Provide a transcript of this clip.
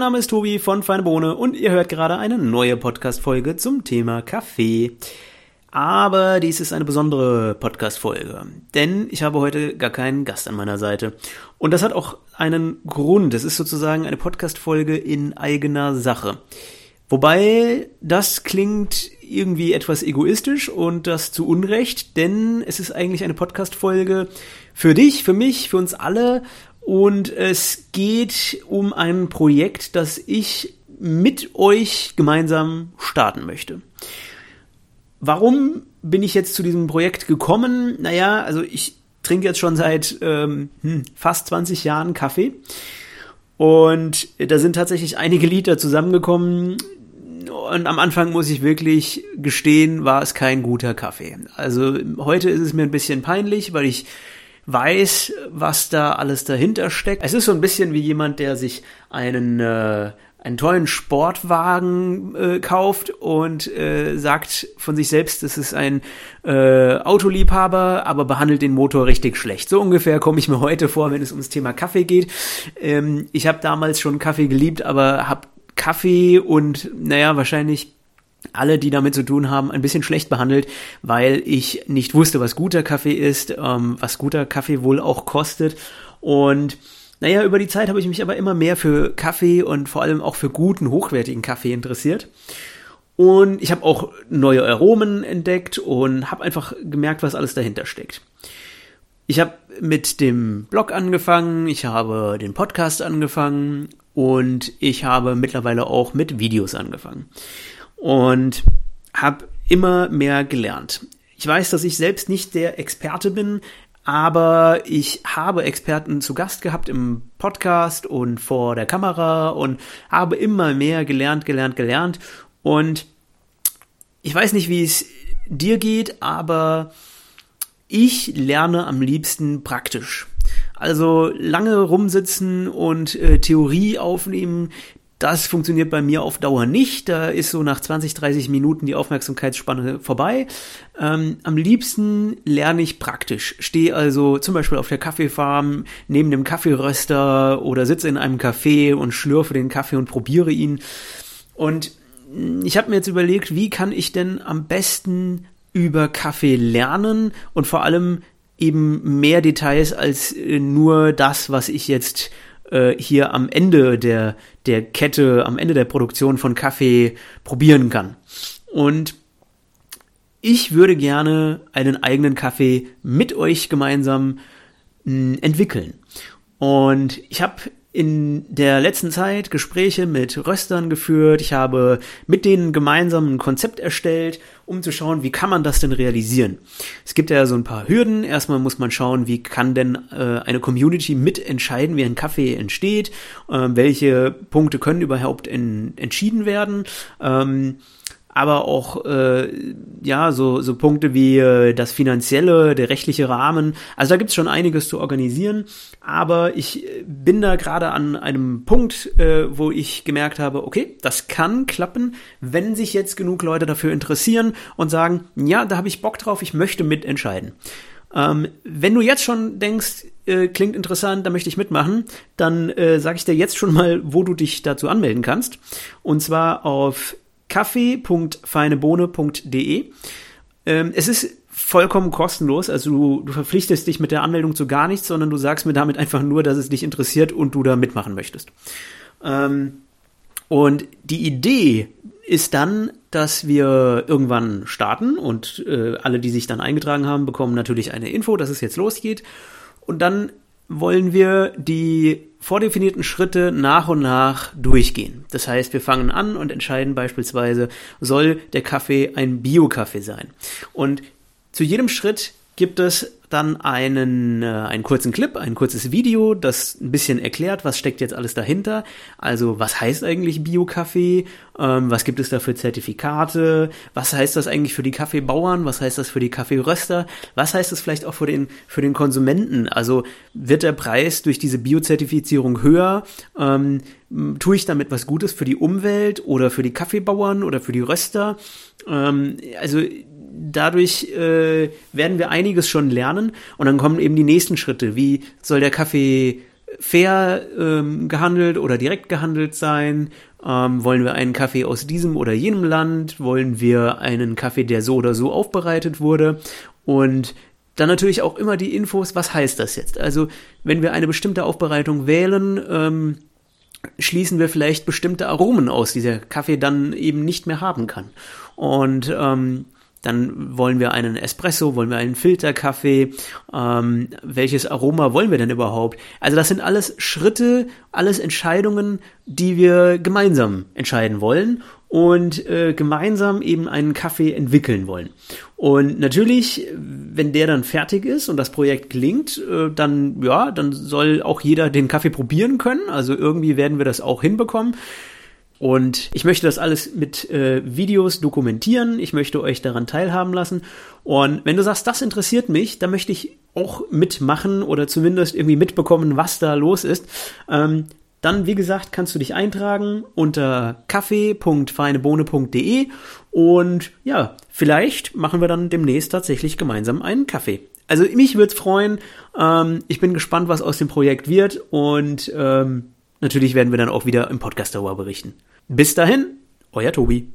Mein Name ist Tobi von Feine Bohne und ihr hört gerade eine neue Podcast-Folge zum Thema Kaffee. Aber dies ist eine besondere Podcast-Folge, denn ich habe heute gar keinen Gast an meiner Seite. Und das hat auch einen Grund. Es ist sozusagen eine Podcast-Folge in eigener Sache. Wobei das klingt irgendwie etwas egoistisch und das zu Unrecht, denn es ist eigentlich eine Podcast-Folge für dich, für mich, für uns alle und es geht um ein Projekt, das ich mit euch gemeinsam starten möchte. Warum bin ich jetzt zu diesem Projekt gekommen? Naja, also ich trinke jetzt schon seit ähm, hm, fast 20 Jahren Kaffee. Und da sind tatsächlich einige Liter zusammengekommen. Und am Anfang muss ich wirklich gestehen, war es kein guter Kaffee. Also heute ist es mir ein bisschen peinlich, weil ich weiß, was da alles dahinter steckt. Es ist so ein bisschen wie jemand, der sich einen äh, einen tollen Sportwagen äh, kauft und äh, sagt von sich selbst, es ist ein äh, Autoliebhaber, aber behandelt den Motor richtig schlecht. So ungefähr komme ich mir heute vor, wenn es ums Thema Kaffee geht. Ähm, ich habe damals schon Kaffee geliebt, aber habe Kaffee und naja, wahrscheinlich alle, die damit zu tun haben, ein bisschen schlecht behandelt, weil ich nicht wusste, was guter Kaffee ist, ähm, was guter Kaffee wohl auch kostet. Und naja, über die Zeit habe ich mich aber immer mehr für Kaffee und vor allem auch für guten, hochwertigen Kaffee interessiert. Und ich habe auch neue Aromen entdeckt und habe einfach gemerkt, was alles dahinter steckt. Ich habe mit dem Blog angefangen, ich habe den Podcast angefangen und ich habe mittlerweile auch mit Videos angefangen und habe immer mehr gelernt. Ich weiß, dass ich selbst nicht der Experte bin, aber ich habe Experten zu Gast gehabt im Podcast und vor der Kamera und habe immer mehr gelernt, gelernt, gelernt. Und ich weiß nicht, wie es dir geht, aber ich lerne am liebsten praktisch. Also lange rumsitzen und äh, Theorie aufnehmen, das funktioniert bei mir auf Dauer nicht. Da ist so nach 20, 30 Minuten die Aufmerksamkeitsspanne vorbei. Ähm, am liebsten lerne ich praktisch. Stehe also zum Beispiel auf der Kaffeefarm neben dem Kaffeeröster oder sitze in einem Café und schlürfe den Kaffee und probiere ihn. Und ich habe mir jetzt überlegt, wie kann ich denn am besten über Kaffee lernen und vor allem eben mehr Details als äh, nur das, was ich jetzt äh, hier am Ende der, der Kette, am Ende der Produktion von Kaffee probieren kann. Und ich würde gerne einen eigenen Kaffee mit euch gemeinsam mh, hm, entwickeln. Und ich habe in der letzten Zeit Gespräche mit Röstern geführt. Ich habe mit denen gemeinsam ein Konzept erstellt, um zu schauen, wie kann man das denn realisieren. Es gibt ja so ein paar Hürden. Erstmal muss man schauen, wie kann denn äh, eine Community mitentscheiden, wie ein Kaffee entsteht, äh, welche Punkte können überhaupt in, entschieden werden. Ähm, aber auch äh, ja so so Punkte wie äh, das finanzielle, der rechtliche Rahmen. Also da gibt's schon einiges zu organisieren, aber ich äh, bin da gerade an einem Punkt, äh, wo ich gemerkt habe, okay, das kann klappen, wenn sich jetzt genug Leute dafür interessieren und sagen, ja, da habe ich Bock drauf, ich möchte mitentscheiden. Ähm, wenn du jetzt schon denkst, äh, klingt interessant, da möchte ich mitmachen, dann äh, sage ich dir jetzt schon mal, wo du dich dazu anmelden kannst. Und zwar auf kaffee.feinebohne.de. Ähm, es ist vollkommen kostenlos, also du, du verpflichtest dich mit der Anmeldung zu gar nichts, sondern du sagst mir damit einfach nur, dass es dich interessiert und du da mitmachen möchtest. Ähm, und die Idee ist dann, dass wir irgendwann starten und äh, alle, die sich dann eingetragen haben, bekommen natürlich eine Info, dass es jetzt losgeht. Und dann wollen wir die vordefinierten Schritte nach und nach durchgehen. Das heißt, wir fangen an und entscheiden beispielsweise, soll der Kaffee ein Bio-Kaffee sein? Und zu jedem Schritt gibt es dann einen, äh, einen kurzen Clip, ein kurzes Video, das ein bisschen erklärt, was steckt jetzt alles dahinter. Also was heißt eigentlich Bio-Kaffee? Ähm, was gibt es da für Zertifikate? Was heißt das eigentlich für die Kaffeebauern? Was heißt das für die Kaffeeröster? Was heißt das vielleicht auch für den, für den Konsumenten? Also wird der Preis durch diese Bio-Zertifizierung höher? Ähm, tue ich damit was Gutes für die Umwelt oder für die Kaffeebauern oder für die Röster? Ähm, also dadurch äh, werden wir einiges schon lernen und dann kommen eben die nächsten Schritte. Wie soll der Kaffee fair ähm, gehandelt oder direkt gehandelt sein? Ähm, wollen wir einen Kaffee aus diesem oder jenem Land? Wollen wir einen Kaffee, der so oder so aufbereitet wurde? Und dann natürlich auch immer die Infos, was heißt das jetzt? Also, wenn wir eine bestimmte Aufbereitung wählen, ähm, schließen wir vielleicht bestimmte Aromen aus, die der Kaffee dann eben nicht mehr haben kann. Und ähm, dann wollen wir einen Espresso, wollen wir einen Filterkaffee, ähm, welches Aroma wollen wir denn überhaupt? Also das sind alles Schritte, alles Entscheidungen, die wir gemeinsam entscheiden wollen und äh, gemeinsam eben einen Kaffee entwickeln wollen. Und natürlich, wenn der dann fertig ist und das Projekt gelingt, äh, dann ja, dann soll auch jeder den Kaffee probieren können. Also irgendwie werden wir das auch hinbekommen. Und ich möchte das alles mit äh, Videos dokumentieren. Ich möchte euch daran teilhaben lassen. Und wenn du sagst, das interessiert mich, dann möchte ich auch mitmachen oder zumindest irgendwie mitbekommen, was da los ist. Ähm, dann, wie gesagt, kannst du dich eintragen unter kaffee.feinebohne.de und ja, vielleicht machen wir dann demnächst tatsächlich gemeinsam einen Kaffee. Also mich würde es freuen. Ähm, ich bin gespannt, was aus dem Projekt wird und ähm, natürlich werden wir dann auch wieder im Podcast darüber berichten. Bis dahin, euer Tobi.